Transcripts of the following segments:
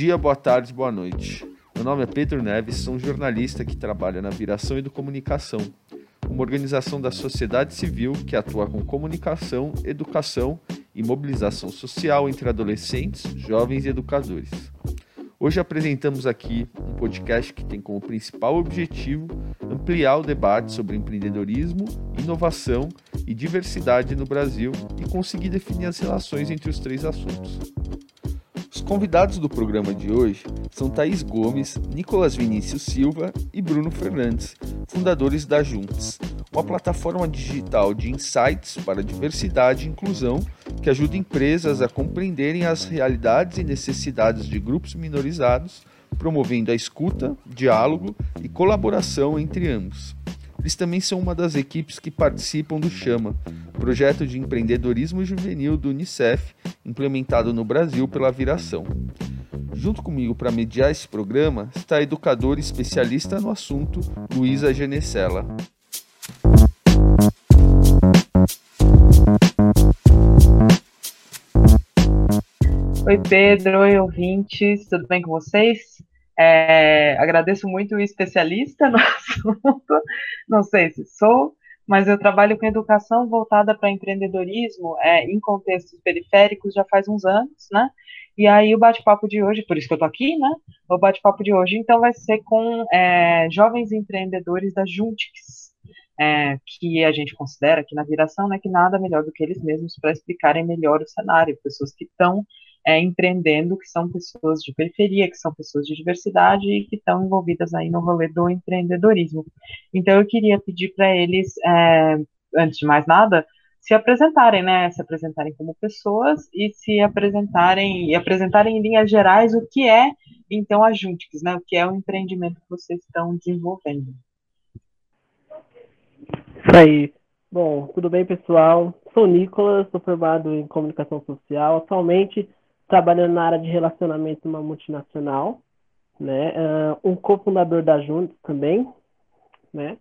dia, boa tarde, boa noite. Meu nome é Pedro Neves, sou um jornalista que trabalha na Viração e do Comunicação, uma organização da sociedade civil que atua com comunicação, educação e mobilização social entre adolescentes, jovens e educadores. Hoje apresentamos aqui um podcast que tem como principal objetivo ampliar o debate sobre empreendedorismo, inovação e diversidade no Brasil e conseguir definir as relações entre os três assuntos. Os convidados do programa de hoje são Thaís Gomes, Nicolas Vinícius Silva e Bruno Fernandes, fundadores da Juntes, uma plataforma digital de insights para diversidade e inclusão que ajuda empresas a compreenderem as realidades e necessidades de grupos minorizados, promovendo a escuta, diálogo e colaboração entre ambos. Eles também são uma das equipes que participam do Chama, projeto de empreendedorismo juvenil do Unicef, implementado no Brasil pela Viração. Junto comigo para mediar esse programa está a educadora especialista no assunto, Luísa Genesella. Oi, Pedro, oi, ouvintes, tudo bem com vocês? É, agradeço muito o especialista no assunto, não sei se sou, mas eu trabalho com educação voltada para empreendedorismo é, em contextos periféricos já faz uns anos, né? E aí o bate-papo de hoje, por isso que eu tô aqui, né? O bate-papo de hoje, então, vai ser com é, jovens empreendedores da Juntix, é, que a gente considera aqui na viração, né, que nada melhor do que eles mesmos para explicarem melhor o cenário, pessoas que estão é, empreendendo, que são pessoas de periferia, que são pessoas de diversidade e que estão envolvidas aí no rolê do empreendedorismo. Então eu queria pedir para eles, é, antes de mais nada, se apresentarem, né? Se apresentarem como pessoas e se apresentarem e apresentarem em linhas gerais o que é então a Juntix, né? O que é o empreendimento que vocês estão desenvolvendo. Isso aí. Bom, tudo bem, pessoal? Sou Nicolas, sou formado em comunicação social. Atualmente trabalhando na área de relacionamento numa multinacional, né? Uh, um cofundador da Juntos também, né?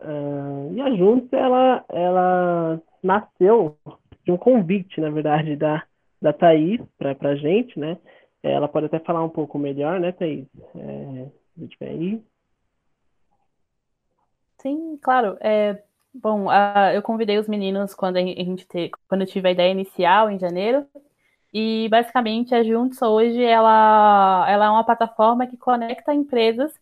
Uh, e a Juntos, ela, ela nasceu de um convite, na verdade, da, da Thaís para a gente, né? Ela pode até falar um pouco melhor, né, Thaís? É, aí. Sim, claro. É, bom, uh, eu convidei os meninos quando a gente te, quando eu tive a ideia inicial em janeiro e basicamente a Juntos hoje ela, ela é uma plataforma que conecta empresas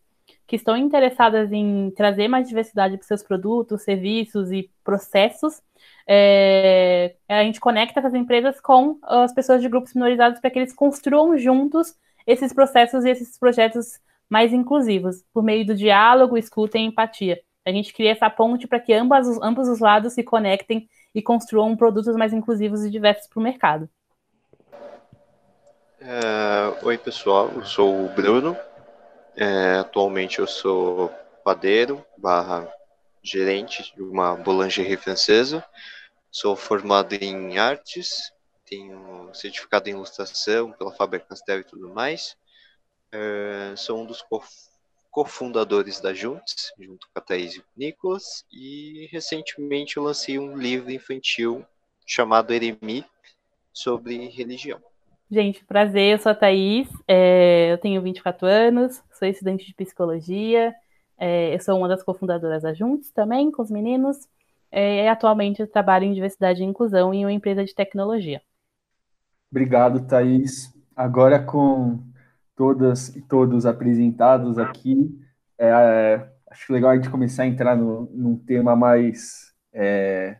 que estão interessadas em trazer mais diversidade para seus produtos, serviços e processos. É, a gente conecta essas empresas com as pessoas de grupos minorizados para que eles construam juntos esses processos e esses projetos mais inclusivos, por meio do diálogo, escuta e empatia. A gente cria essa ponte para que ambas, ambos os lados se conectem e construam produtos mais inclusivos e diversos para o mercado. É, oi pessoal, eu sou o Bruno. É, atualmente eu sou padeiro barra gerente de uma boulangerie francesa. Sou formado em artes, tenho certificado em ilustração pela Faber-Castell e tudo mais. É, sou um dos cofundadores da Juntos, junto com a Thaís e o Nicolas. E recentemente eu lancei um livro infantil chamado Eremi sobre religião. Gente, prazer, eu sou a Thaís, é, eu tenho 24 anos, sou estudante de psicologia, é, eu sou uma das cofundadoras da Juntos também, com os meninos, é, e atualmente eu trabalho em diversidade e inclusão em uma empresa de tecnologia. Obrigado, Thaís. Agora com todas e todos apresentados aqui, é, acho legal a gente começar a entrar no, num tema mais é,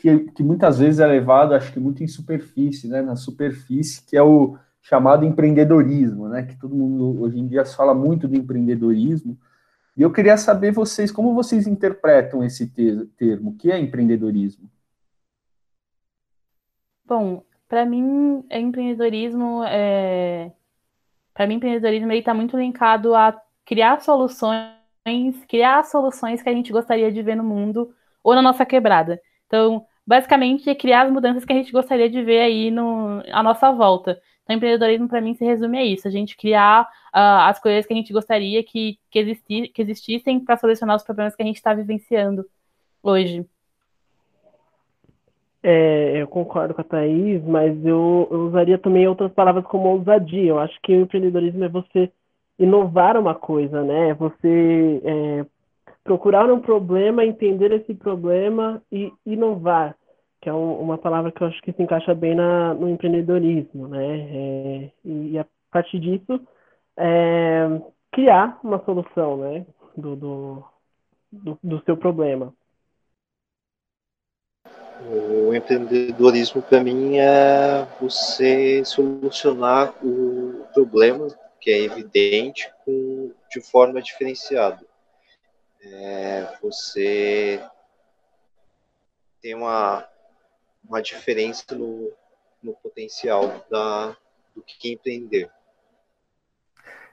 que, que muitas vezes é levado, acho que muito em superfície, né, na superfície, que é o chamado empreendedorismo, né, que todo mundo hoje em dia fala muito do empreendedorismo. E eu queria saber vocês, como vocês interpretam esse termo, o que é empreendedorismo? Bom, para mim, é empreendedorismo é... para mim empreendedorismo está muito linkado a criar soluções, criar soluções que a gente gostaria de ver no mundo ou na nossa quebrada. Então, basicamente é criar as mudanças que a gente gostaria de ver aí no, à nossa volta. Então, empreendedorismo para mim se resume a isso: a gente criar uh, as coisas que a gente gostaria que, que, existi, que existissem para solucionar os problemas que a gente está vivenciando hoje. É, eu concordo com a Thaís, mas eu, eu, usaria também outras palavras como ousadia. Eu acho que o empreendedorismo é você inovar uma coisa, né? É você é, procurar um problema, entender esse problema e inovar, que é um, uma palavra que eu acho que se encaixa bem na, no empreendedorismo, né? É, e, a partir disso, é, criar uma solução, né? do, do, do, do seu problema. O empreendedorismo para mim é você solucionar o problema que é evidente com, de forma diferenciada. É você tem uma, uma diferença no, no potencial da, do que empreender.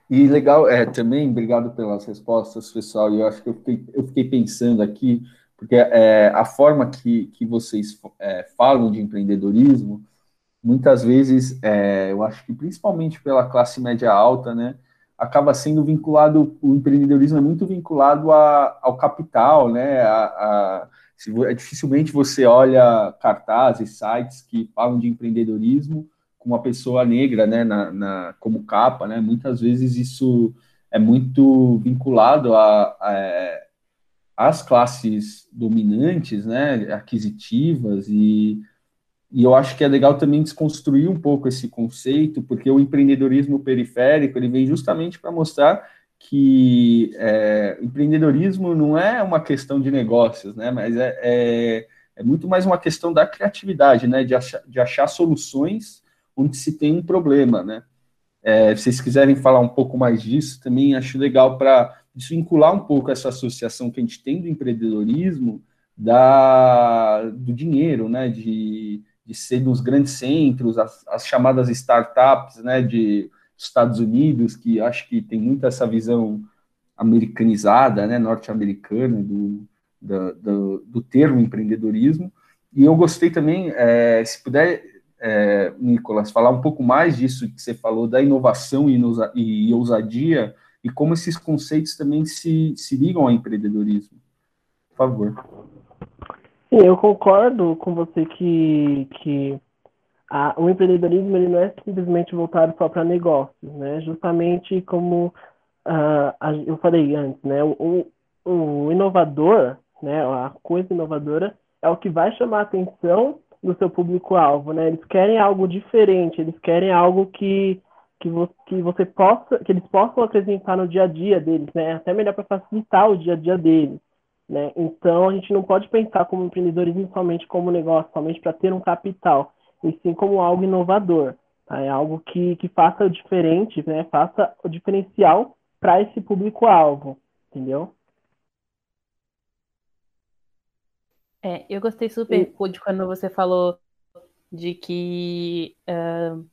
E legal, é, também, obrigado pelas respostas, pessoal, e eu acho que eu fiquei, eu fiquei pensando aqui, porque é, a forma que, que vocês é, falam de empreendedorismo, muitas vezes, é, eu acho que principalmente pela classe média alta, né, acaba sendo vinculado, o empreendedorismo é muito vinculado a, ao capital, né, a, se, é, dificilmente você olha cartazes, sites que falam de empreendedorismo, com uma pessoa negra, né, na, na, como capa, né, muitas vezes isso é muito vinculado a, a às classes dominantes, né, aquisitivas, e, e eu acho que é legal também desconstruir um pouco esse conceito, porque o empreendedorismo periférico, ele vem justamente para mostrar que é, empreendedorismo não é uma questão de negócios, né, mas é, é, é muito mais uma questão da criatividade, né, de achar, de achar soluções onde se tem um problema, né? É, se vocês quiserem falar um pouco mais disso, também acho legal para desvincular um pouco essa associação que a gente tem do empreendedorismo da, do dinheiro, né? De, de ser nos grandes centros, as, as chamadas startups, né? De Estados Unidos, que acho que tem muito essa visão americanizada, né? Norte-americana do, do, do, do termo empreendedorismo. E eu gostei também, é, se puder é, Nicolas, falar um pouco mais disso que você falou, da inovação e, e ousadia, e como esses conceitos também se, se ligam ao empreendedorismo. Por favor. Eu concordo com você que, que a, o empreendedorismo ele não é simplesmente voltado só para negócios, né? Justamente como uh, a, eu falei antes, né? O, o, o inovador, né? A coisa inovadora é o que vai chamar a atenção do seu público-alvo, né? Eles querem algo diferente, eles querem algo que, que, vo, que você possa, que eles possam apresentar no dia a dia deles, né? Até melhor para facilitar o dia a dia deles, né? Então a gente não pode pensar como empreendedorismo somente como negócio, somente para ter um capital, e sim como algo inovador, tá? É algo que, que faça o diferente, né? Faça o diferencial para esse público-alvo, entendeu? É, eu gostei super de quando você falou de que uh,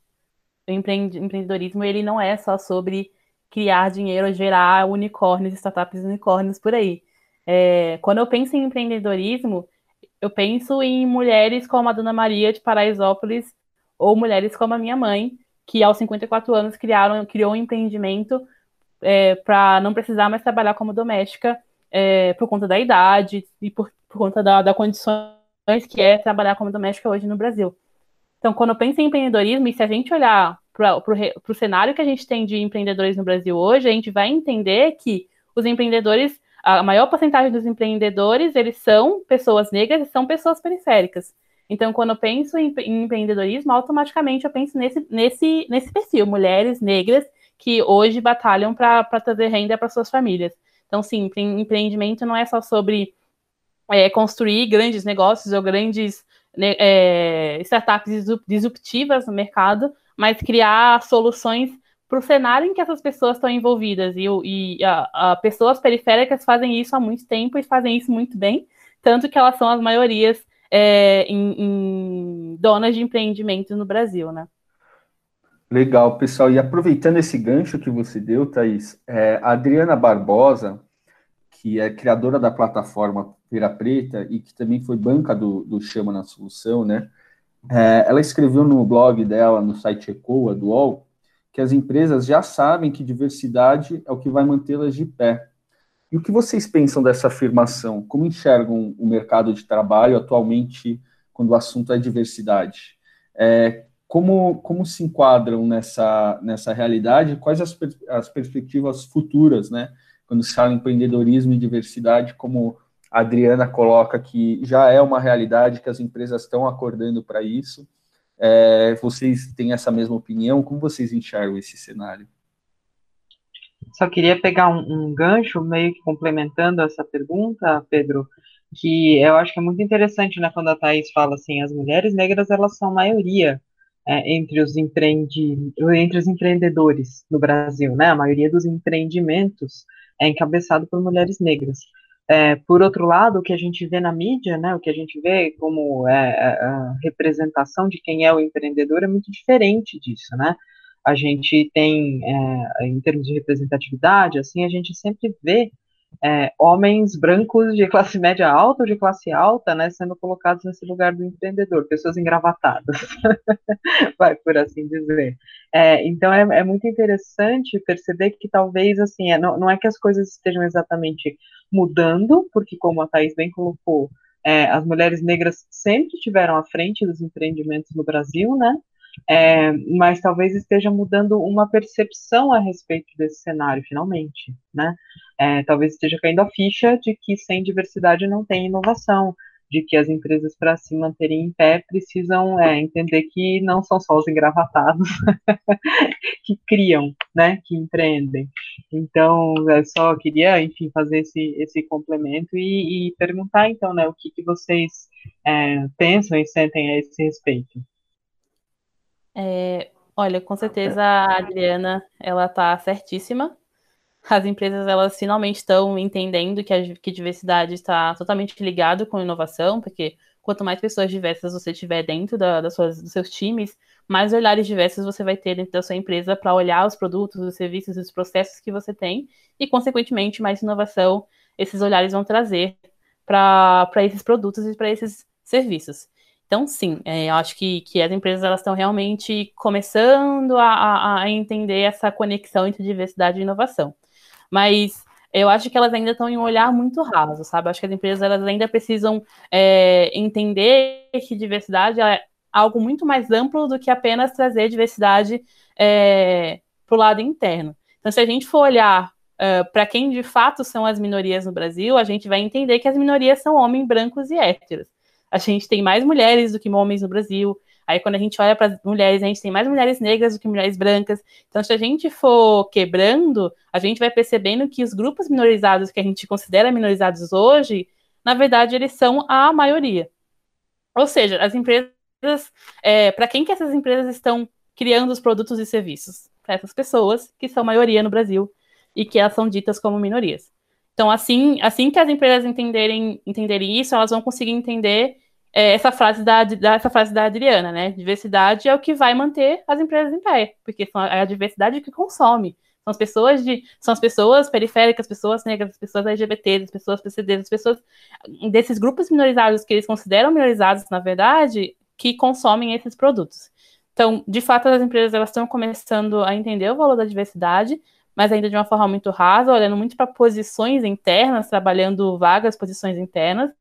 o empreendedorismo ele não é só sobre criar dinheiro, gerar unicórnios, startups unicórnios por aí. É, quando eu penso em empreendedorismo, eu penso em mulheres como a Dona Maria de Paraisópolis ou mulheres como a minha mãe, que aos 54 anos criaram, criou um empreendimento é, para não precisar mais trabalhar como doméstica é, por conta da idade e por por conta da, da condições que é trabalhar como doméstica hoje no Brasil. Então, quando eu penso em empreendedorismo, e se a gente olhar para o cenário que a gente tem de empreendedores no Brasil hoje, a gente vai entender que os empreendedores, a maior porcentagem dos empreendedores, eles são pessoas negras e são pessoas periféricas. Então, quando eu penso em, em empreendedorismo, automaticamente eu penso nesse, nesse, nesse perfil, mulheres negras que hoje batalham para trazer renda para suas famílias. Então, sim, empreendimento não é só sobre é, construir grandes negócios ou grandes né, é, startups disruptivas no mercado, mas criar soluções para o cenário em que essas pessoas estão envolvidas. E, e a, a, pessoas periféricas fazem isso há muito tempo e fazem isso muito bem, tanto que elas são as maiorias é, em, em donas de empreendimentos no Brasil, né? Legal, pessoal. E aproveitando esse gancho que você deu, Thaís, é, a Adriana Barbosa, que é criadora da plataforma Feira Preta e que também foi banca do, do Chama na Solução, né? É, ela escreveu no blog dela, no site Ecoa, do UOL, que as empresas já sabem que diversidade é o que vai mantê-las de pé. E o que vocês pensam dessa afirmação? Como enxergam o mercado de trabalho atualmente quando o assunto é diversidade. É, como, como se enquadram nessa, nessa realidade? Quais as, as perspectivas futuras, né? Quando se fala em empreendedorismo e diversidade, como a Adriana coloca que já é uma realidade que as empresas estão acordando para isso. É, vocês têm essa mesma opinião? Como vocês enxergam esse cenário? Só queria pegar um, um, gancho, meio que complementando essa pergunta, Pedro, que eu acho que é muito interessante, né, quando a Thais fala assim, as mulheres negras, elas são maioria é, entre, os empreende, entre os empreendedores no Brasil, né, a maioria dos empreendimentos é encabeçado por mulheres negras. É, por outro lado, o que a gente vê na mídia, né, o que a gente vê como é, é a representação de quem é o empreendedor é muito diferente disso, né? A gente tem, é, em termos de representatividade, assim, a gente sempre vê é, homens brancos de classe média alta ou de classe alta, né, sendo colocados nesse lugar do empreendedor, pessoas engravatadas, vai por assim dizer. É, então é, é, muito interessante perceber que talvez assim, é, não, não, é que as coisas estejam exatamente mudando, porque como a Thais bem colocou, é, as mulheres negras sempre estiveram à frente dos empreendimentos no Brasil, né? É, mas talvez esteja mudando uma percepção a respeito desse cenário, finalmente, né? É, talvez esteja caindo a ficha de que sem diversidade não tem inovação, de que as empresas, para se manterem em pé, precisam é, entender que não são só os engravatados que criam, né, que empreendem. Então, eu só queria, enfim, fazer esse, esse complemento e, e perguntar, então, né, o que, que vocês é, pensam e sentem a esse respeito. É, olha, com certeza a Adriana, ela tá certíssima. As empresas, elas finalmente estão entendendo que a que diversidade está totalmente ligado com inovação, porque quanto mais pessoas diversas você tiver dentro da, das suas, dos seus times, mais olhares diversos você vai ter dentro da sua empresa para olhar os produtos, os serviços, os processos que você tem, e, consequentemente, mais inovação esses olhares vão trazer para esses produtos e para esses serviços. Então, sim, é, eu acho que, que as empresas elas estão realmente começando a, a, entender essa conexão entre diversidade e inovação. Mas eu acho que elas ainda estão em um olhar muito raso, sabe? Eu acho que as empresas elas ainda precisam é, entender que diversidade é algo muito mais amplo do que apenas trazer diversidade é, para o lado interno. Então, se a gente for olhar uh, para quem de fato são as minorias no Brasil, a gente vai entender que as minorias são homens brancos e héteros a gente tem mais mulheres do que homens no Brasil. Aí, quando a gente olha para as mulheres, a gente tem mais mulheres negras do que mulheres brancas. Então, se a gente for quebrando, a gente vai percebendo que os grupos minorizados que a gente considera minorizados hoje, na verdade, eles são a maioria. Ou seja, as empresas, é, para quem que essas empresas estão criando os produtos e serviços? Para essas pessoas que são maioria no Brasil e que elas são ditas como minorias. Então, assim, assim que as empresas entenderem, entenderem isso, elas vão conseguir entender é, essa, frase da, da, essa frase da Adriana, né? Diversidade é o que vai manter as empresas em pé, porque são a, a diversidade que consome. São as pessoas de. São as pessoas periféricas, as pessoas negras, as pessoas LGBT, as pessoas PCD, as pessoas desses grupos minorizados que eles consideram minorizados, na verdade, que consomem esses produtos. Então, de fato, as empresas elas estão começando a entender o valor da diversidade, mas ainda de uma forma muito rasa, olhando muito para posições internas, trabalhando vagas, posições internas,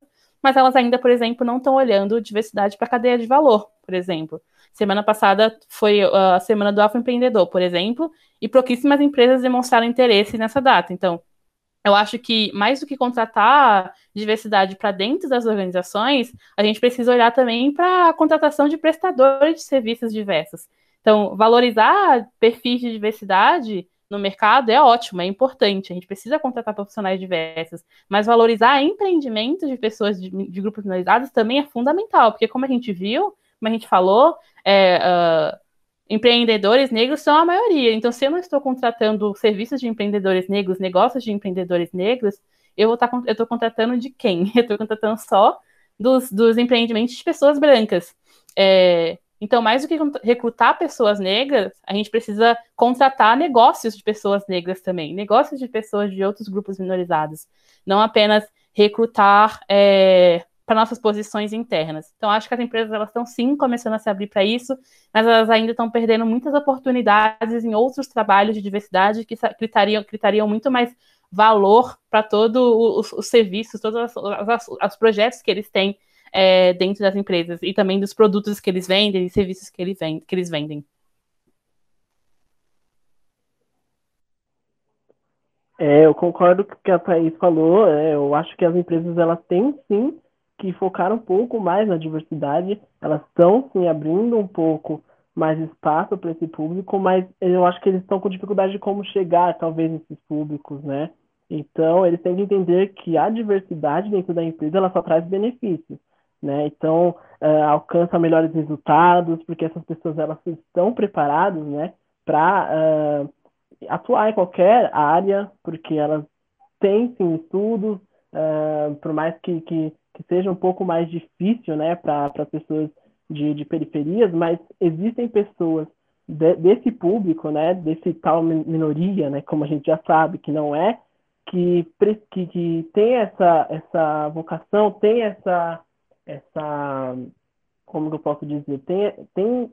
mas elas ainda, por exemplo, não estão olhando diversidade para a cadeia de valor, por exemplo. Semana passada foi uh, a semana do afroempreendedor, por exemplo, e pouquíssimas empresas demonstraram interesse nessa data. Então, eu acho que mais do que contratar diversidade para dentro das organizações, a gente precisa olhar também para a contratação de prestadores de serviços diversos. Então, valorizar perfis de diversidade no mercado é ótimo, é importante. A gente precisa contratar profissionais diversos, mas valorizar empreendimentos de pessoas de, de grupos minorizados também é fundamental, porque como a gente viu, como a gente falou, é, uh, empreendedores negros são a maioria. Então, se eu não estou contratando serviços de empreendedores negros, negócios de empreendedores negros, eu vou estar tá eu estou contratando de quem? Eu estou contratando só dos, dos empreendimentos de pessoas brancas. É, então, mais do que recrutar pessoas negras, a gente precisa contratar negócios de pessoas negras também, negócios de pessoas de outros grupos minorizados, não apenas recrutar é, para nossas posições internas. Então, acho que as empresas elas estão sim começando a se abrir para isso, mas elas ainda estão perdendo muitas oportunidades em outros trabalhos de diversidade que gritariam muito mais valor para todos os, os serviços, todos os, os, os projetos que eles têm é, dentro das empresas e também dos produtos que eles vendem e serviços que, ele vend, que eles vendem. É, eu concordo com o que a Thaís falou. É, eu acho que as empresas elas têm sim que focar um pouco mais na diversidade. Elas estão sim abrindo um pouco mais espaço para esse público, mas eu acho que eles estão com dificuldade de como chegar, talvez, nesses públicos, né? Então, eles têm que entender que a diversidade dentro da empresa ela só traz benefícios, né? Então, uh, alcança melhores resultados, porque essas pessoas elas estão preparadas, né, para uh, atuar em qualquer área, porque elas têm sim estudos, uh, por mais que, que, que, seja um pouco mais difícil, né, para pessoas de, de periferias, mas existem pessoas de, desse público, né, desse tal minoria, né, como a gente já sabe que não é, que, que, que tem essa, essa vocação, tem essa, essa, como eu posso dizer, tem, tem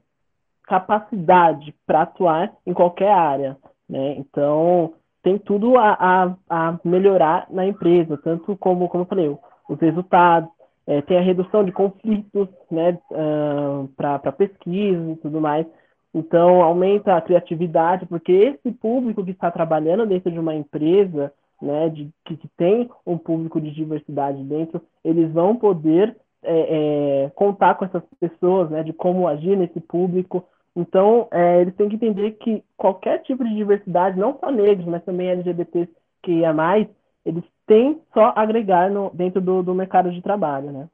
capacidade para atuar em qualquer área, né? Então, tem tudo a, a, a, melhorar na empresa, tanto como, como eu falei, os resultados, é, tem a redução de conflitos né, uh, para pesquisa e tudo mais. Então, aumenta a criatividade, porque esse público que está trabalhando dentro de uma empresa, né, de, que, que tem um público de diversidade dentro, eles vão poder é, é, contar com essas pessoas, né, de como agir nesse público, então, é, eles têm que entender que qualquer tipo de diversidade, não só negros, mas também LGBT que é mais, eles têm só agregar no, dentro do, do mercado de trabalho, né?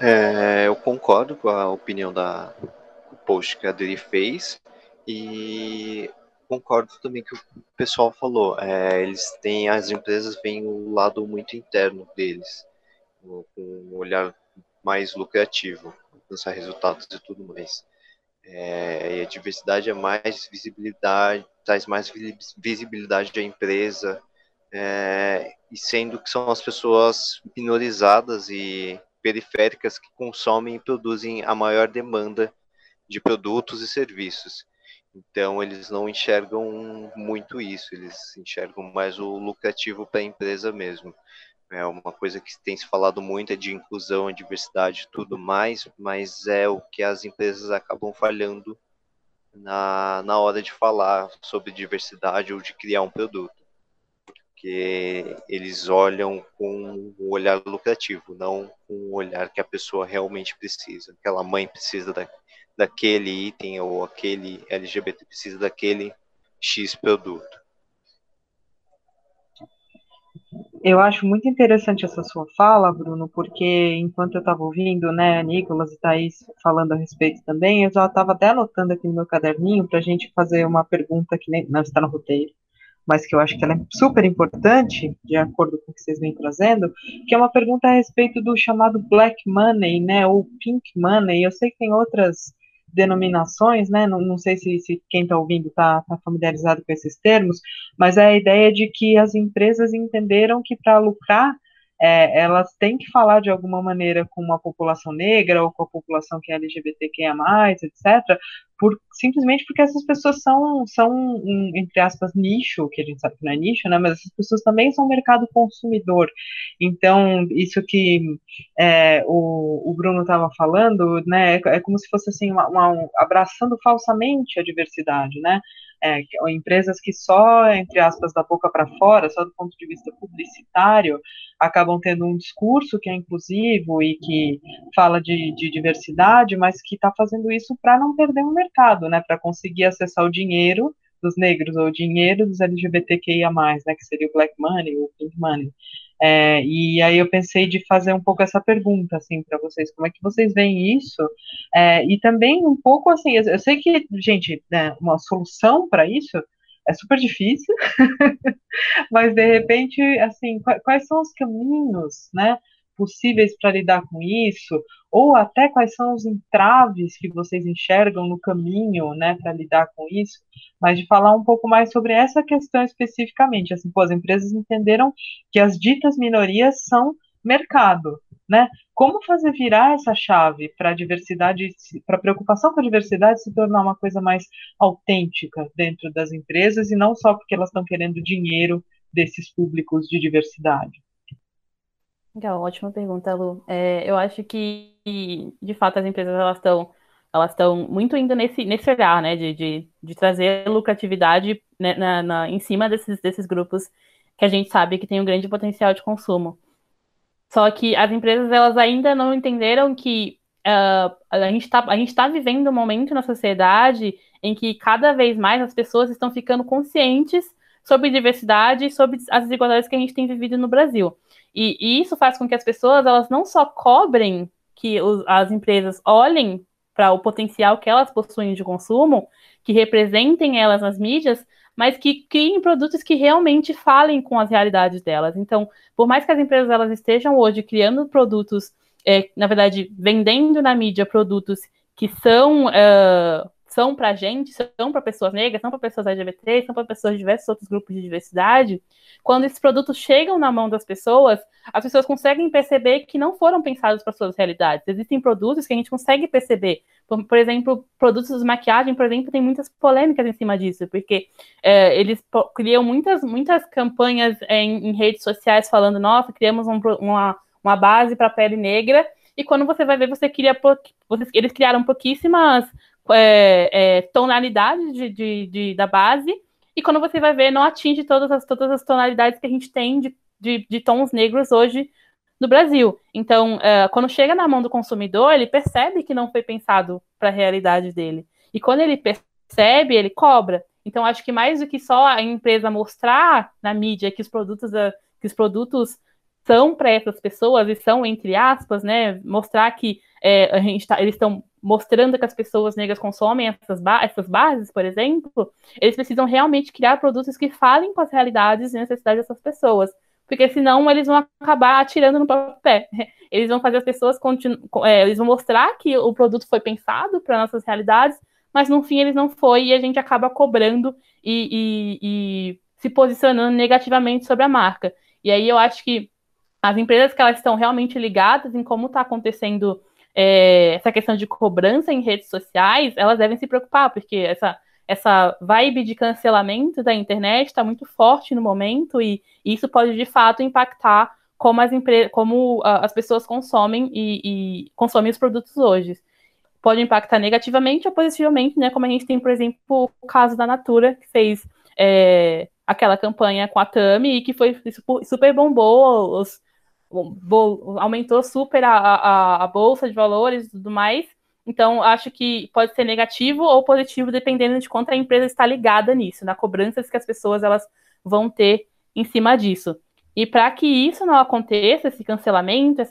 É, eu concordo com a opinião da post que a Adri fez e concordo também que o pessoal falou. É, eles têm, as empresas veem o lado muito interno deles, com um olhar mais lucrativo alcançar resultados e tudo mais. É, e a diversidade é mais visibilidade, traz mais visibilidade à empresa, é, e sendo que são as pessoas minorizadas e periféricas que consomem e produzem a maior demanda de produtos e serviços. Então, eles não enxergam muito isso, eles enxergam mais o lucrativo para a empresa mesmo. É uma coisa que tem se falado muito é de inclusão, diversidade tudo mais, mas é o que as empresas acabam falhando na, na hora de falar sobre diversidade ou de criar um produto. Porque eles olham com um olhar lucrativo, não com o olhar que a pessoa realmente precisa. Aquela mãe precisa da, daquele item ou aquele LGBT precisa daquele X produto. Eu acho muito interessante essa sua fala, Bruno, porque enquanto eu estava ouvindo, né, Nicolas e Thaís falando a respeito também, eu já estava até anotando aqui no meu caderninho para a gente fazer uma pergunta que nem, não está no roteiro, mas que eu acho que ela é super importante, de acordo com o que vocês vêm trazendo, que é uma pergunta a respeito do chamado black money, né, ou pink money. Eu sei que tem outras denominações, né? Não, não sei se, se quem está ouvindo está tá familiarizado com esses termos, mas é a ideia de que as empresas entenderam que para lucrar é, elas têm que falar de alguma maneira com a população negra ou com a população que é LGBTQIA+, etc., por, simplesmente porque essas pessoas são, são um, entre aspas, nicho, que a gente sabe que não é nicho, né, mas essas pessoas também são mercado consumidor. Então, isso que é, o, o Bruno estava falando, né, é, é, como se fosse assim, uma, uma, um, abraçando falsamente a diversidade, né, é, empresas que só, entre aspas, da boca para fora, só do ponto de vista publicitário, acabam tendo um discurso que é inclusivo e que fala de, de diversidade, mas que está fazendo isso para não perder o mercado, né, para conseguir acessar o dinheiro dos negros ou o dinheiro dos LGBTQIA+, né, que seria o black money ou pink money. É, e aí eu pensei de fazer um pouco essa pergunta, assim, para vocês, como é que vocês veem isso? É, e também um pouco, assim, eu, sei que, gente, né, uma solução para isso é super difícil, mas de repente, assim, quais são os caminhos, né, possíveis para lidar com isso, ou até quais são os entraves que vocês enxergam no caminho, né, para lidar com isso, mas de falar um pouco mais sobre essa questão especificamente, assim, pô, as empresas entenderam que as ditas minorias são mercado, né? Como fazer virar essa chave para a diversidade, para a preocupação com a diversidade se tornar uma coisa mais autêntica dentro das empresas e não só porque elas estão querendo dinheiro desses públicos de diversidade? Legal, ótima pergunta, Lu. É, eu acho que, de fato, as empresas elas estão elas muito indo nesse, nesse olhar, né, de, de, de trazer lucratividade né, na, na, em cima desses, desses grupos que a gente sabe que tem um grande potencial de consumo. Só que as empresas elas ainda não entenderam que uh, a gente está tá vivendo um momento na sociedade em que cada vez mais as pessoas estão ficando conscientes sobre diversidade e sobre as desigualdades que a gente tem vivido no Brasil. E, e isso faz com que as pessoas elas não só cobrem que os, as empresas olhem para o potencial que elas possuem de consumo, que representem elas nas mídias, mas que criem produtos que realmente falem com as realidades delas. Então, por mais que as empresas elas estejam hoje criando produtos, é, na verdade, vendendo na mídia produtos que são uh, são para gente, são para pessoas negras, são para pessoas LGBT, são para pessoas de diversos outros grupos de diversidade, quando esses produtos chegam na mão das pessoas, as pessoas conseguem perceber que não foram pensados para suas realidades. Existem produtos que a gente consegue perceber. Por, por exemplo, produtos de maquiagem, por exemplo, tem muitas polêmicas em cima disso, porque é, eles criam muitas, muitas campanhas em, em, redes sociais falando, nossa, criamos um, uma, uma base para pele negra, e quando você vai ver, você cria, eles criaram pouquíssimas é, é, tonalidades de, de, de, da base, e quando você vai ver, não atinge todas as, todas as tonalidades que a gente tem de, de, de tons negros hoje no Brasil. Então, é, quando chega na mão do consumidor, ele percebe que não foi pensado para a realidade dele. E quando ele percebe, ele cobra. Então, acho que mais do que só a empresa mostrar na mídia que os produtos, que os produtos são para essas pessoas e são, entre aspas, né, mostrar que é, a gente tá, eles estão mostrando que as pessoas negras consomem essas, ba essas bases, por exemplo, eles precisam realmente criar produtos que falem com as realidades e necessidades dessas pessoas. Porque senão eles vão acabar atirando no próprio pé. Eles vão fazer as pessoas é, eles vão mostrar que o produto foi pensado para nossas realidades, mas no fim eles não foi e a gente acaba cobrando e, e, e se posicionando negativamente sobre a marca. E aí eu acho que as empresas que elas estão realmente ligadas em como está acontecendo é, essa questão de cobrança em redes sociais, elas devem se preocupar, porque essa, essa vibe de cancelamento da internet está muito forte no momento e, e, isso pode de fato impactar como as, como, as pessoas consomem e, e, consomem os produtos hoje. Pode impactar negativamente ou positivamente, né? Como a gente tem, por exemplo, o caso da Natura, que fez é, aquela campanha com a Tami e que foi super bombou os, aumentou super a, a, a bolsa de valores e tudo mais. Então, acho que pode ser negativo ou positivo, dependendo de quanto a empresa está ligada nisso, na cobranças que as pessoas elas vão ter em cima disso. E para que isso não aconteça, esse cancelamento,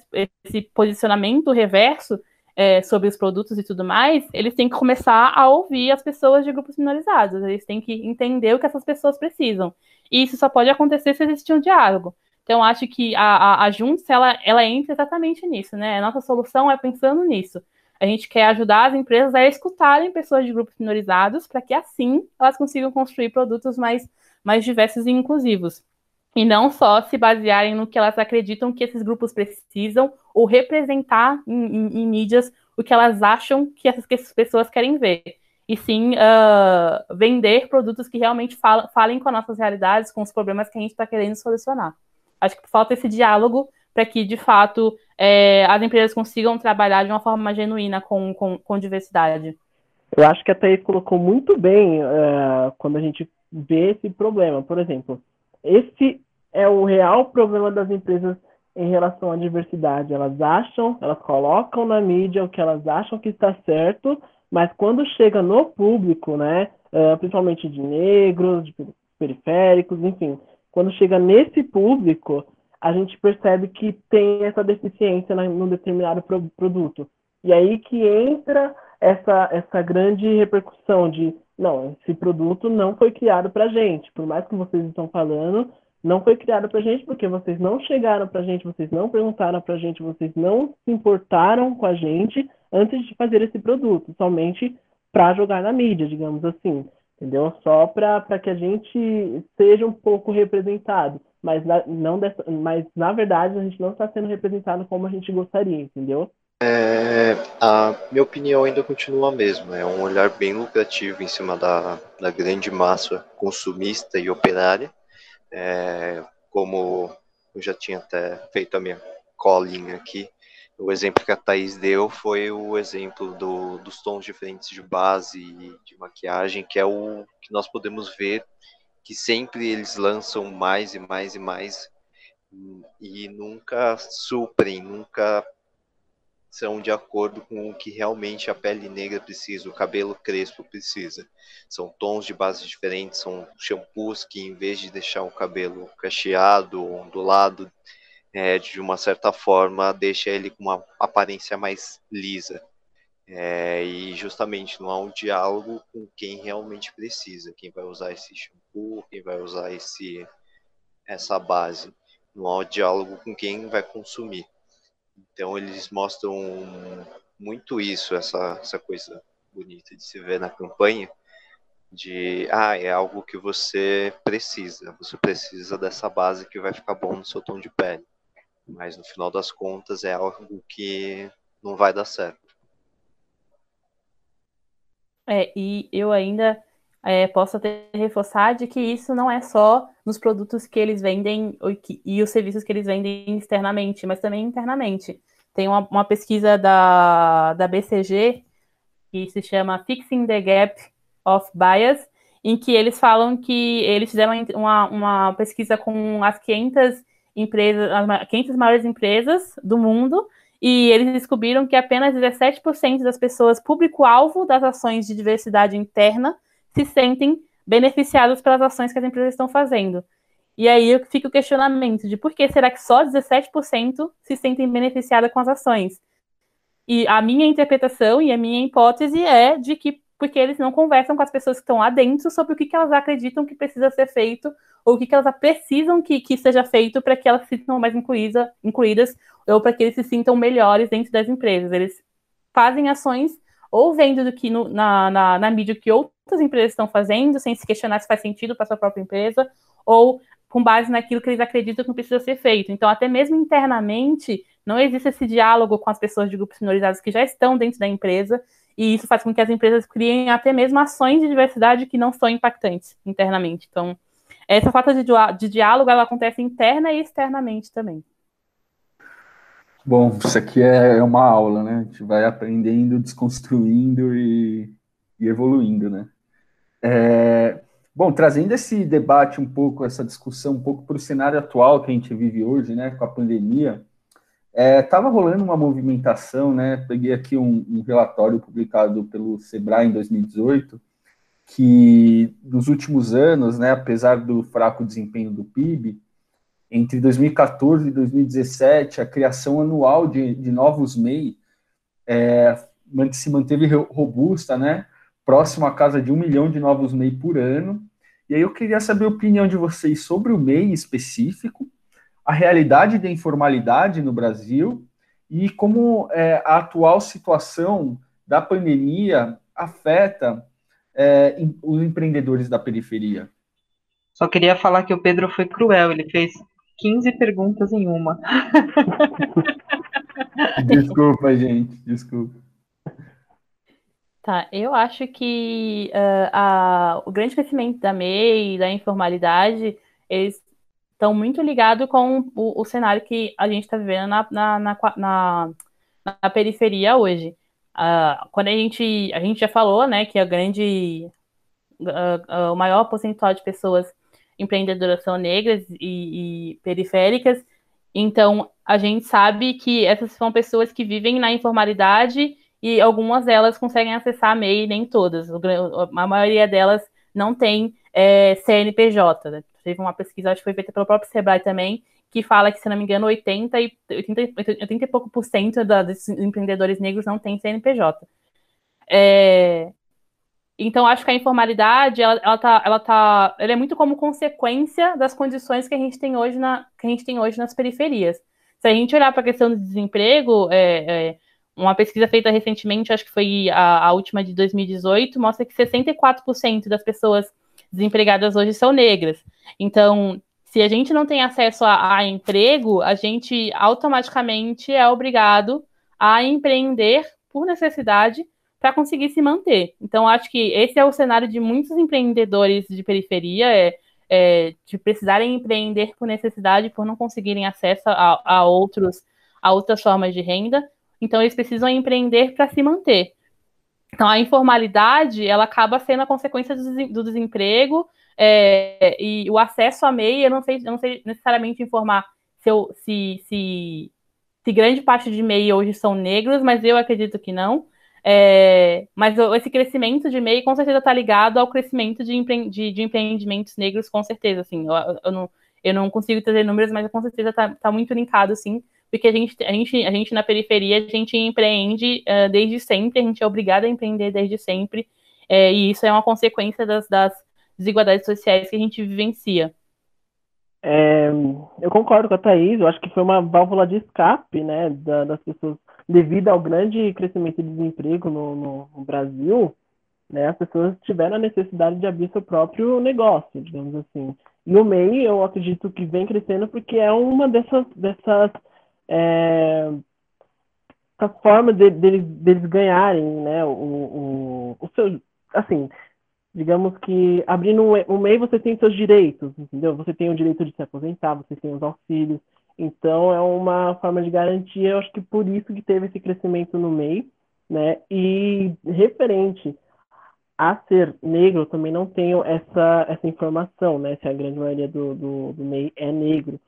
esse posicionamento reverso é, sobre os produtos e tudo mais, eles têm que começar a ouvir as pessoas de grupos minorizados, eles têm que entender o que essas pessoas precisam. E isso só pode acontecer se existir um diálogo. Então, acho que a, a, a Junts, ela, ela entra exatamente nisso, né? A nossa solução é pensando nisso. A gente quer ajudar as empresas a escutarem pessoas de grupos minorizados para que assim elas consigam construir produtos mais, mais diversos e inclusivos. E não só se basearem no que elas acreditam que esses grupos precisam ou representar em, em, em mídias o que elas acham que essas, pessoas querem ver. E sim uh, vender produtos que realmente falem com as nossas realidades, com os problemas que a gente está querendo solucionar. Acho que falta esse diálogo para que, de fato, é, as empresas consigam trabalhar de uma forma genuína com, com, com diversidade. Eu acho que a Thaís colocou muito bem uh, quando a gente vê esse problema. Por exemplo, esse é o real problema das empresas em relação à diversidade. Elas acham, elas colocam na mídia o que elas acham que está certo, mas quando chega no público, né, uh, principalmente de negros, de periféricos, enfim, quando chega nesse público, a gente percebe que tem essa deficiência num determinado pro produto. E aí que entra essa, essa grande repercussão de, não, esse produto não foi criado para gente. Por mais que vocês estão falando, não foi criado para gente porque vocês não chegaram para gente, vocês não perguntaram para gente, vocês não se importaram com a gente antes de fazer esse produto, somente para jogar na mídia, digamos assim entendeu? Só para que a gente seja um pouco representado, mas na, não dessa, mas na verdade a gente não está sendo representado como a gente gostaria, entendeu? É, a minha opinião ainda continua a mesma, é um olhar bem lucrativo em cima da, da grande massa consumista e operária, é, como eu já tinha até feito a minha colinha aqui. O exemplo que a Thaís deu foi o exemplo do, dos tons diferentes de base e de maquiagem, que é o que nós podemos ver que sempre eles lançam mais e mais e mais e nunca suprem, nunca são de acordo com o que realmente a pele negra precisa, o cabelo crespo precisa. São tons de base diferentes, são shampoos que, em vez de deixar o cabelo cacheado, ondulado, é, de uma certa forma, deixa ele com uma aparência mais lisa. É, e justamente não há um diálogo com quem realmente precisa, quem vai usar esse shampoo, quem vai usar esse, essa base. Não há um diálogo com quem vai consumir. Então eles mostram muito isso, essa, essa coisa bonita de se ver na campanha, de ah, é algo que você precisa, você precisa dessa base que vai ficar bom no seu tom de pele. Mas no final das contas é algo que não vai dar certo. É, e eu ainda é, posso até reforçar de que isso não é só nos produtos que eles vendem e os serviços que eles vendem externamente, mas também internamente. Tem uma, uma pesquisa da, da BCG que se chama Fixing the Gap of Bias, em que eles falam que eles fizeram uma, uma pesquisa com as 500 empresas, as 500 maiores empresas do mundo, e eles descobriram que apenas 17% das pessoas público-alvo das ações de diversidade interna se sentem beneficiados pelas ações que as empresas estão fazendo. E aí fica o questionamento de por que será que só 17% se sentem beneficiadas com as ações? E a minha interpretação e a minha hipótese é de que porque eles não conversam com as pessoas que estão lá dentro sobre o que, que elas acreditam que precisa ser feito ou o que, que elas precisam que, que seja feito para que elas se sintam mais incluída, incluídas ou para que eles se sintam melhores dentro das empresas. Eles fazem ações ou vendo do que no, na, na, na mídia que outras empresas estão fazendo, sem se questionar se faz sentido para sua própria empresa, ou com base naquilo que eles acreditam que precisa ser feito. Então, até mesmo internamente, não existe esse diálogo com as pessoas de grupos minorizados que já estão dentro da empresa, e isso faz com que as empresas criem até mesmo ações de diversidade que não são impactantes internamente. Então, essa falta de, de diálogo ela acontece interna e externamente também. Bom, isso aqui é, é uma aula, né? A gente vai aprendendo, desconstruindo e, e evoluindo, né? É, bom, trazendo esse debate um pouco, essa discussão um pouco para o cenário atual que a gente vive hoje, né, com a pandemia, estava é, rolando uma movimentação, né? Peguei aqui um, um, relatório publicado pelo Sebrae em 2018, que nos últimos anos, né, apesar do fraco desempenho do PIB, entre 2014 e 2017, a criação anual de, de novos MEI é, se manteve robusta, né? Próximo à casa de um milhão de novos MEI por ano. E aí eu queria saber a opinião de vocês sobre o MEI específico, a realidade da informalidade no Brasil e como é, a atual situação da pandemia afeta é, os empreendedores da periferia. Só queria falar que o Pedro foi cruel, ele fez 15 perguntas em uma. desculpa, gente, desculpa. Tá, eu acho que uh, a, o grande crescimento da MEI, da informalidade, eles estão muito ligados com o, o, cenário que a gente está vivendo na, na, na, na, na periferia hoje. Uh, quando a gente, a gente já falou, né, que a grande, uh, uh, o maior percentual de pessoas empreendedoras são negras e, e periféricas. Então, a gente sabe que essas são pessoas que vivem na informalidade e algumas delas conseguem acessar a MEI, nem todas. A maioria delas não tem é, CNPJ. Né? Teve uma pesquisa, acho que foi feita pelo próprio Sebrae também, que fala que, se não me engano, 80 e, 80, 80 e pouco por cento da, empreendedores negros não tem CNPJ. É, então, acho que a informalidade, ela, ela, tá, ela, tá, ela é muito como consequência das condições que a gente tem hoje, na, que a gente tem hoje nas periferias. Se a gente olhar para a questão do desemprego, é, é, uma pesquisa feita recentemente, acho que foi a, a última de 2018, mostra que 64% das pessoas desempregadas hoje são negras. Então, se a gente não tem acesso a, a emprego, a gente automaticamente é obrigado a empreender por necessidade para conseguir se manter. Então, acho que esse é o cenário de muitos empreendedores de periferia, é, é de precisarem empreender por necessidade, por não conseguirem acesso a, a outros a outras formas de renda. Então, eles precisam empreender para se manter. Então, a informalidade, ela acaba sendo a consequência do desemprego é, e o acesso a MEI, eu não sei, eu não sei necessariamente informar se, eu, se, se, se, grande parte de MEI hoje são negros, mas eu acredito que não. É, mas esse crescimento de MEI com certeza está ligado ao crescimento de, empre, de, de, empreendimentos negros, com certeza. Assim, eu, eu, não, eu não consigo trazer números, mas com certeza está tá muito linkado, sim porque a gente, a gente, a gente na periferia, a gente empreende uh, desde sempre, a gente é obrigado a empreender desde sempre, é, e isso é uma consequência das, das, desigualdades sociais que a gente vivencia. É, eu concordo com a Thaís, eu acho que foi uma válvula de escape né, da, das pessoas, devido ao grande crescimento de desemprego no, no, no Brasil, né, as pessoas tiveram a necessidade de abrir seu próprio negócio, digamos assim. E o MEI, eu acredito que vem crescendo porque é uma dessas, dessas é, a forma de, deles, ganharem, né, o, o, o seu, assim, digamos que abrindo um, MEI você tem seus direitos, entendeu? Você tem o direito de se aposentar, você tem os auxílios, então é uma forma de garantia, eu acho que por isso que teve esse crescimento no MEI, né, e referente a ser negro, eu também não tenho essa, essa informação, né, se a grande maioria do, do, do MEI é negro,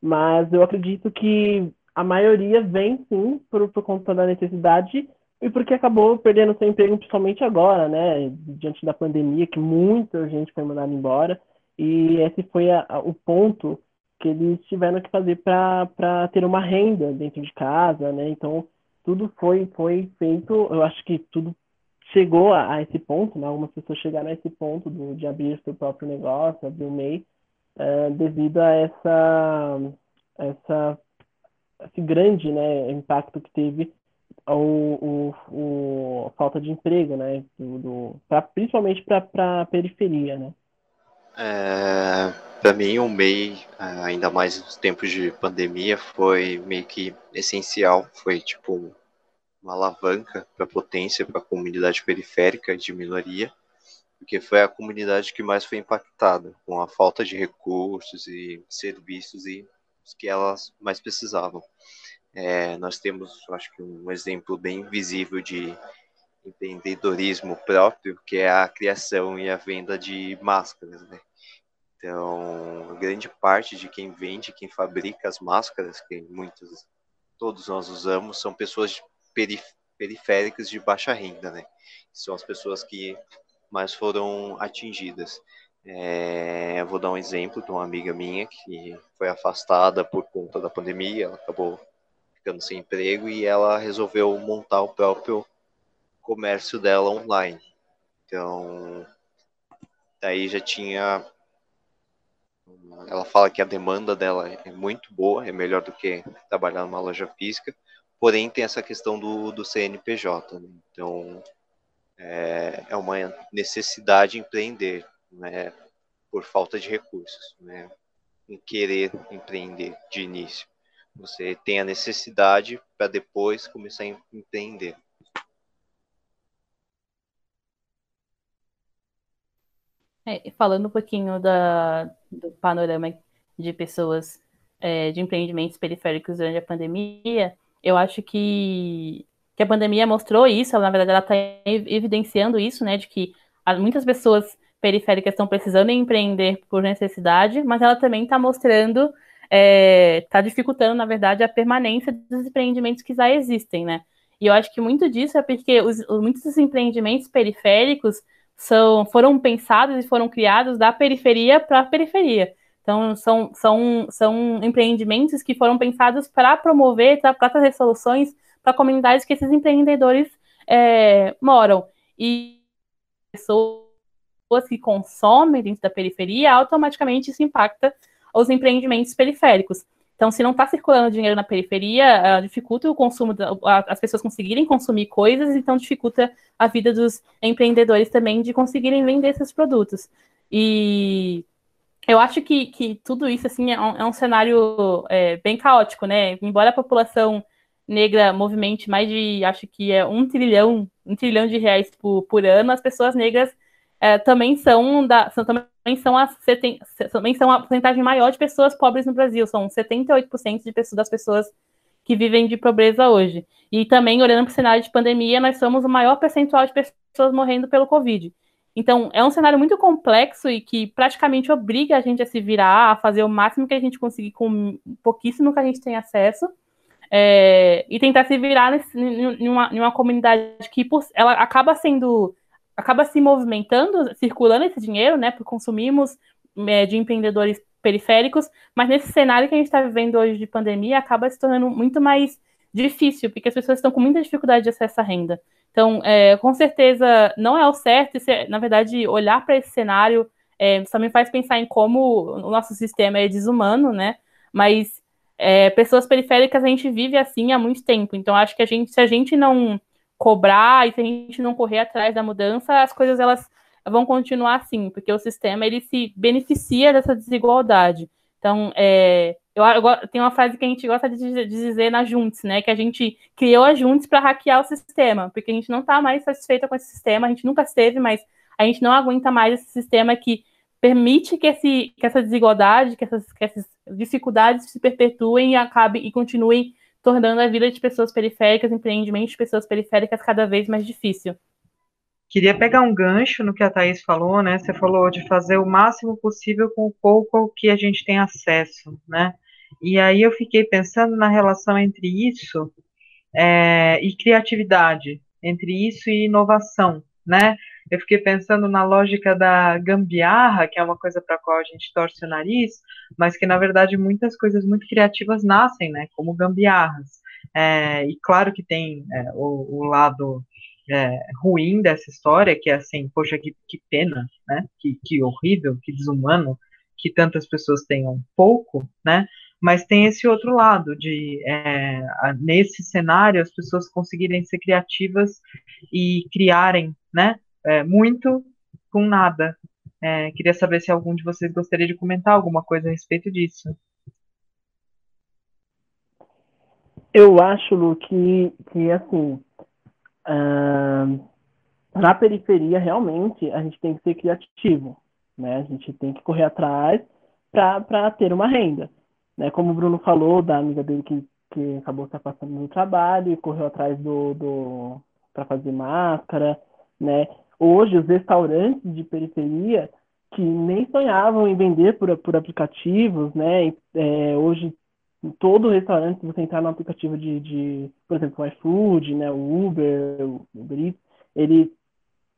mas eu acredito que a maioria vem sim por, por conta da necessidade e porque acabou perdendo seu emprego principalmente agora, né, diante da pandemia, que muita gente foi mandada embora, e esse foi a, a, o ponto que eles tiveram que fazer para ter uma renda dentro de casa, né, então tudo foi, foi feito, eu acho que tudo chegou a, a esse ponto, né, algumas pessoas chegaram a esse ponto do, de abrir seu próprio negócio, abrir o MEI, uh, devido a essa, essa esse grande né, impacto que teve o, o, a falta de emprego, né, do, do pra, principalmente para a periferia, né. É, para mim, o MEI, ainda mais nos tempos de pandemia, foi meio que essencial, foi tipo uma alavanca para a potência para a comunidade periférica de minoria, porque foi a comunidade que mais foi impactada com a falta de recursos e serviços e os que elas mais precisavam. É, nós temos, acho que, um exemplo bem visível de empreendedorismo próprio, que é a criação e a venda de máscaras, né? Então, grande parte de quem vende, quem fabrica as máscaras, que muitos, todos nós usamos, são pessoas perif periféricas de baixa renda, né? São as pessoas que mais foram atingidas. É, vou dar um exemplo de uma amiga minha que foi afastada por conta da pandemia, ela acabou ficando sem emprego e ela resolveu montar o próprio comércio dela online. Então, daí já tinha. Ela fala que a demanda dela é muito boa, é melhor do que trabalhar numa loja física, porém tem essa questão do, do CNPJ. Né? Então, é, é uma necessidade empreender né, por falta de recursos, né, em querer empreender de início. Você tem a necessidade para depois começar a empreender. É, falando um pouquinho da, do panorama de pessoas é, de empreendimentos periféricos durante a pandemia, eu acho que, que a pandemia mostrou isso, na verdade ela está evidenciando isso, né, de que muitas pessoas periféricas estão precisando empreender por necessidade, mas ela também está mostrando, está é, tá dificultando, na verdade, a permanência dos empreendimentos que já existem, né? E eu acho que muito disso é porque os, muitos dos empreendimentos periféricos são, foram pensados e foram criados da periferia para a periferia. Então, são, são, são empreendimentos que foram pensados para promover, para trazer soluções para comunidades que esses empreendedores é, moram. E pessoas pessoas que consomem dentro da periferia, automaticamente isso impacta os empreendimentos periféricos. Então, se não está circulando dinheiro na periferia, uh, dificulta o consumo, da, as pessoas conseguirem consumir coisas, então dificulta a vida dos empreendedores também de conseguirem vender esses produtos. E eu acho que, que tudo isso assim é um, é um cenário é, bem caótico, né? Embora a população negra movimente mais de, acho que é um trilhão, um trilhão de reais por, por ano, as pessoas negras é, também são da, são, também são a, também são a porcentagem maior de pessoas pobres no Brasil, são 78% de pessoas, das pessoas que vivem de pobreza hoje. E também, olhando para o cenário de pandemia, nós somos o maior percentual de pessoas morrendo pelo Covid. Então, é um cenário muito complexo e que praticamente obriga a gente a se virar, a fazer o máximo que a gente conseguir com pouquíssimo que a gente tem acesso. É, e tentar se virar nesse, numa, numa comunidade que por, ela acaba sendo acaba se movimentando, circulando esse dinheiro, né? Porque consumimos é, de empreendedores periféricos, mas nesse cenário que a gente está vivendo hoje de pandemia, acaba se tornando muito mais difícil, porque as pessoas estão com muita dificuldade de acesso à renda. Então, é, com certeza, não é o certo, é, na verdade, olhar para esse cenário é, também faz pensar em como o nosso sistema é desumano, né? Mas é, pessoas periféricas a gente vive assim há muito tempo. Então, acho que a gente, se a gente não cobrar e se a gente não correr atrás da mudança, as coisas elas vão continuar assim, porque o sistema ele se beneficia dessa desigualdade. Então, é, eu, eu, tem uma frase que a gente gosta de, de, dizer na Junts, né? Que a gente criou a Junts para hackear o sistema, porque a gente não está mais satisfeita com esse sistema, a gente nunca esteve, mas a gente não aguenta mais esse sistema que permite que, esse, que essa desigualdade, que essas, que essas dificuldades se perpetuem e acabem e continuem tornando a vida de pessoas periféricas, empreendimentos de pessoas periféricas cada vez mais difícil. Queria pegar um gancho no que a Thaís falou, né? Você falou de fazer o máximo possível com o pouco que a gente tem acesso, né? E aí eu fiquei pensando na relação entre isso é, e criatividade, entre isso e inovação, né? Eu fiquei pensando na lógica da gambiarra, que é uma coisa para a qual a gente torce o nariz, mas que na verdade muitas coisas muito criativas nascem, né? Como gambiarras. É, e claro que tem é, o, o, lado é, ruim dessa história, que é assim, poxa, que, que pena, né? Que, que horrível, que desumano que tantas pessoas tenham pouco, né? Mas tem esse outro lado de é, nesse cenário as pessoas conseguirem ser criativas e criarem, né? É, muito com nada. É, queria saber se algum de vocês gostaria de comentar alguma coisa a respeito disso. Eu acho, Lu, que, que assim, uh, na periferia, realmente, a gente tem que ser criativo, né? A gente tem que correr atrás para ter uma renda. Né? Como o Bruno falou, da amiga dele que, que acabou se afastando no trabalho e correu atrás do, do para fazer máscara, né? Hoje, os restaurantes de periferia que nem sonhavam em vender por, por aplicativos, né? É, hoje, todo restaurante, se você entrar no aplicativo de, de por exemplo, o iFood, né? O Uber, o Uber Eats, ele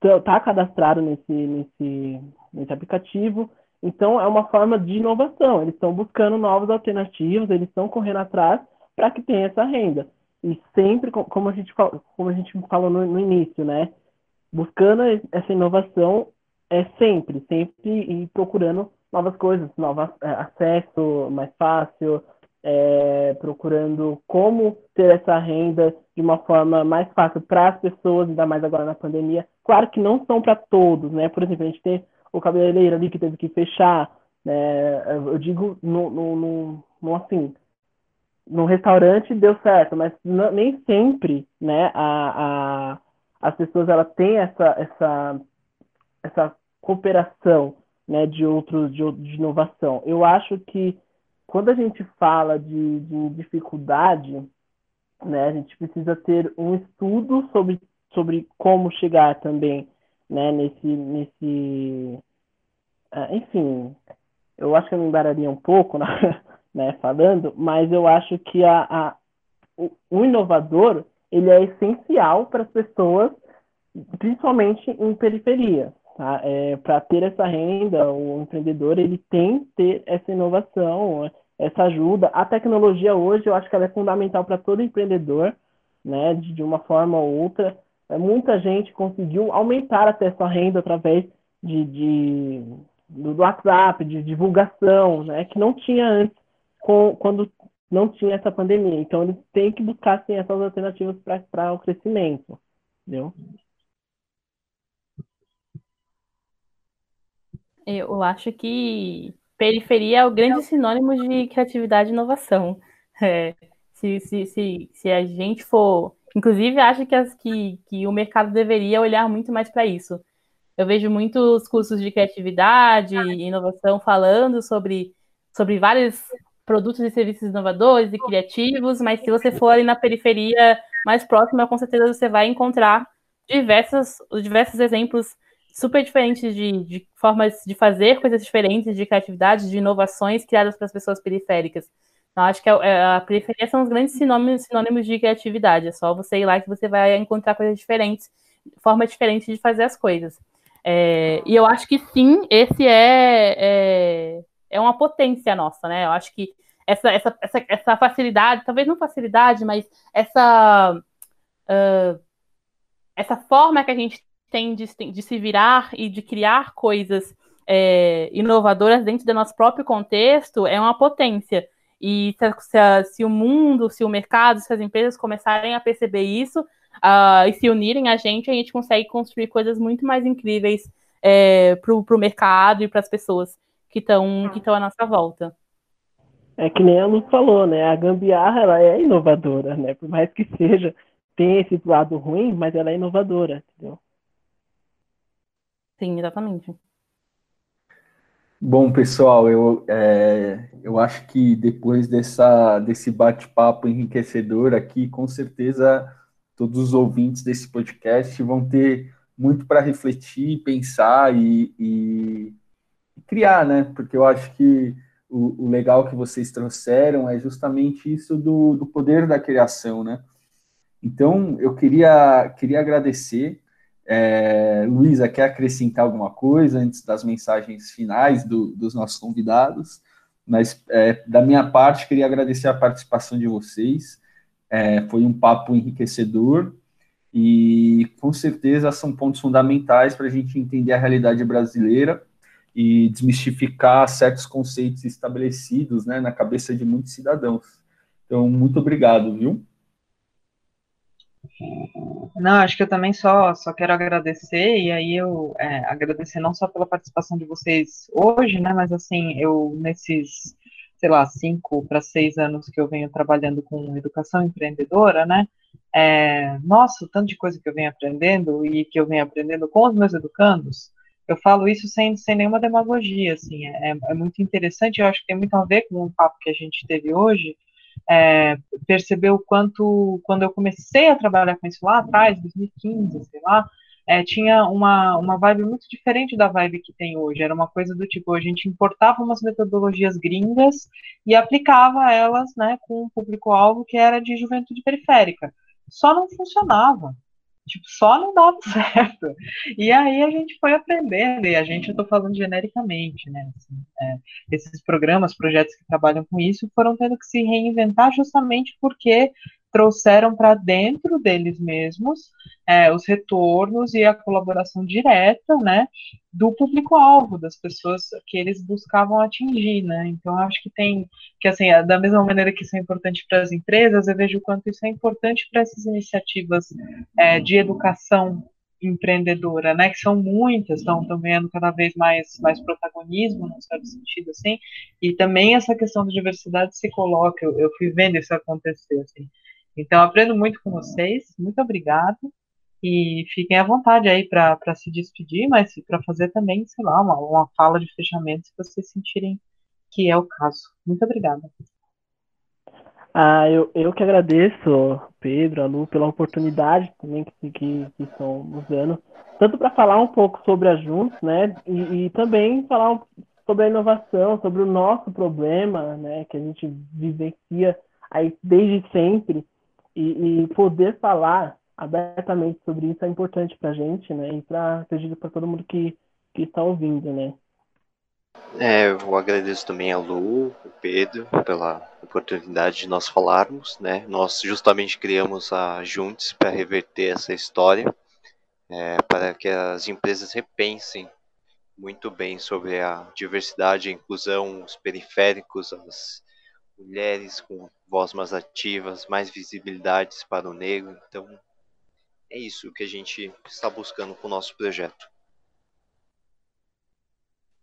está cadastrado nesse, nesse, nesse aplicativo então, é uma forma de inovação. Eles estão buscando novas alternativas, eles estão correndo atrás para que tenha essa renda. E sempre, como a gente, como a gente falou no, no início, né? Buscando essa inovação é sempre, sempre e procurando novas coisas, novos é, acesso mais fácil, é, procurando como ter essa renda de uma forma mais fácil para as pessoas, ainda mais agora na pandemia. Claro que não são para todos, né? Por exemplo, a gente tem o cabeleireiro ali que teve que fechar, né? Eu digo no, no, no, no assim, no restaurante deu certo, mas não, nem sempre, né? A, a, as pessoas ela têm essa essa essa cooperação, né? De outros de, de inovação. Eu acho que quando a gente fala de, de dificuldade, né? A gente precisa ter um estudo sobre sobre como chegar também né, nesse, nesse uh, enfim, eu acho que eu me embararia um pouco, né, falando, mas eu acho que a, a, o, o inovador, ele é essencial para as pessoas, principalmente em periferia, tá? É, para ter essa renda, o empreendedor, ele tem que ter essa inovação, essa ajuda. A tecnologia hoje, eu acho que ela é fundamental para todo empreendedor, né, de, de uma forma ou outra, é, muita gente conseguiu aumentar até sua renda através de, de do WhatsApp, de divulgação, né, que não tinha antes com, quando não tinha essa pandemia. Então, eles têm que buscar sim, essas alternativas para o crescimento. Entendeu? Eu acho que periferia é o grande sinônimo de criatividade e inovação. É, se, se, se, se a gente for Inclusive, acho que, as, que, que o mercado deveria olhar muito mais para isso. Eu vejo muitos cursos de criatividade e inovação falando sobre, sobre várias produtos e serviços inovadores e criativos, mas se você for ali na periferia mais próxima, com certeza você vai encontrar diversos, diversos exemplos super diferentes de, de formas de fazer coisas diferentes, de criatividade, de inovações criadas para as pessoas periféricas. Então, acho que a, é, a, periferia são os grandes sinônimos, sinônimos de criatividade. É só você ir lá que você vai encontrar coisas diferentes, forma diferente de fazer as coisas. É, e eu acho que sim, esse é, é, é, uma potência nossa, né? Eu acho que essa, essa, essa, essa facilidade, talvez não facilidade, mas essa, uh, essa forma que a gente tem de, de se virar e de criar coisas é, inovadoras dentro do nosso próprio contexto é uma potência. E se, se, se, o mundo, se o mercado, se as empresas começarem a perceber isso uh, e se unirem a gente, a gente consegue construir coisas muito mais incríveis é, para o mercado e para as pessoas que estão que à nossa volta. É que nem a Lu falou, né? A gambiarra ela é inovadora, né? Por mais que seja, tem esse lado ruim, mas ela é inovadora, entendeu? Sim, exatamente. Bom, pessoal, eu, é, eu acho que depois dessa, desse bate-papo enriquecedor aqui, com certeza todos os ouvintes desse podcast vão ter muito para refletir, pensar e, e, e, criar, né? Porque eu acho que o, o, legal que vocês trouxeram é justamente isso do, do poder da criação, né? Então, eu queria, queria agradecer é, Luísa, quer acrescentar alguma coisa antes das mensagens finais do, dos nossos convidados? Mas, é, da minha parte, queria agradecer a participação de vocês. É, foi um papo enriquecedor e, com certeza, são pontos fundamentais para a gente entender a realidade brasileira e desmistificar certos conceitos estabelecidos né, na cabeça de muitos cidadãos. Então, muito obrigado, viu? Não, acho que eu também só, só quero agradecer, e aí eu é, agradecer não só pela participação de vocês hoje, né, mas assim, eu nesses, sei lá, cinco para seis anos que eu venho trabalhando com educação empreendedora, né, é, nossa, o tanto de coisa que eu venho aprendendo e que eu venho aprendendo com os meus educandos, eu falo isso sem, sem nenhuma demagogia, assim, é, é muito interessante, eu acho que tem muito a ver com o papo que a gente teve hoje, é, o quanto, quando eu comecei a trabalhar com isso lá atrás, 2015, sei lá, é, tinha uma, uma vibe muito diferente da vibe que tem hoje. Era uma coisa do tipo, a gente importava umas metodologias gringas e aplicava elas né, com um público-alvo que era de juventude periférica. Só não funcionava. Tipo, só não dava certo. E aí a gente foi aprendendo, e a gente, eu estou falando genericamente, né? Assim, é, esses programas, projetos que trabalham com isso, foram tendo que se reinventar justamente porque trouxeram para dentro deles mesmos é, os retornos e a colaboração direta, né, do público-alvo, das pessoas que eles buscavam atingir, né, então acho que tem, que assim, da mesma maneira que isso é importante para as empresas, eu vejo o quanto isso é importante para essas iniciativas é, de educação empreendedora, né, que são muitas, estão ganhando cada vez mais, mais protagonismo, num certo sentido, assim, e também essa questão da diversidade se coloca, eu, eu fui vendo isso acontecer, assim, então, aprendo muito com vocês. Muito obrigado. E fiquem à vontade aí para se despedir, mas para fazer também, sei lá, uma, uma fala de fechamento, se vocês sentirem que é o caso. Muito obrigada. Ah, eu, eu que agradeço, Pedro, a Lu, pela oportunidade também que, que, que estão nos dando, tanto para falar um pouco sobre a Juntos, né, e, e, também falar sobre a inovação, sobre o nosso problema, né, que a gente vivencia aí desde sempre, e, e poder falar abertamente sobre isso é importante para a gente, né? E para acredito para todo mundo que que está ouvindo, né? É, eu agradeço também a Lu, o Pedro, pela oportunidade de nós falarmos, né? Nós justamente criamos a Juntes para reverter essa história, é, para que as empresas repensem muito bem sobre a diversidade, a inclusão, os periféricos, as mulheres com voz mais ativas, mais visibilidades para o negro. Então, é isso que a gente está buscando com o nosso projeto.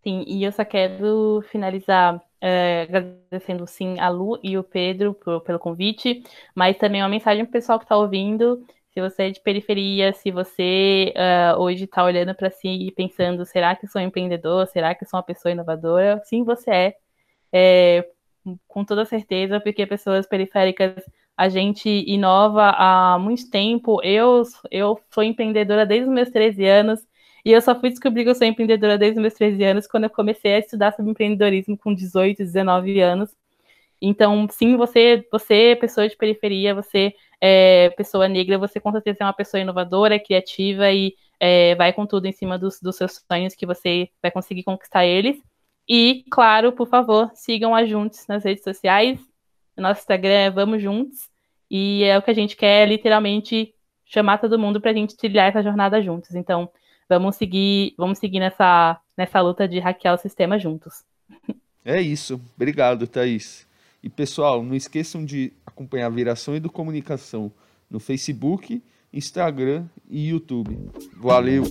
Sim, e eu só quero finalizar é, agradecendo sim a Lu e o Pedro por, pelo convite, mas também uma mensagem para o pessoal que está ouvindo. Se você é de periferia, se você uh, hoje está olhando para si e pensando, será que sou um empreendedor? Será que sou uma pessoa inovadora? Sim, você é. é com toda certeza, porque pessoas periféricas a gente inova há muito tempo. Eu, eu sou empreendedora desde os meus 13 anos, e eu só fui descobrir que eu sou empreendedora desde os meus 13 anos quando eu comecei a estudar sobre empreendedorismo com 18, 19 anos. Então, sim, você, você pessoa de periferia, você é pessoa negra, você com certeza é uma pessoa inovadora, criativa e é, vai com tudo em cima dos, dos seus sonhos que você vai conseguir conquistar eles. E, claro, por favor, sigam a Juntos nas redes sociais. Nosso Instagram é Vamos Juntos. E é o que a gente quer, literalmente, chamar todo mundo para a gente trilhar essa jornada juntos. Então, vamos seguir, vamos seguir nessa, nessa luta de hackear o sistema juntos. É isso. Obrigado, Thaís. E pessoal, não esqueçam de acompanhar a Viração e do Comunicação no Facebook, Instagram e YouTube. Valeu!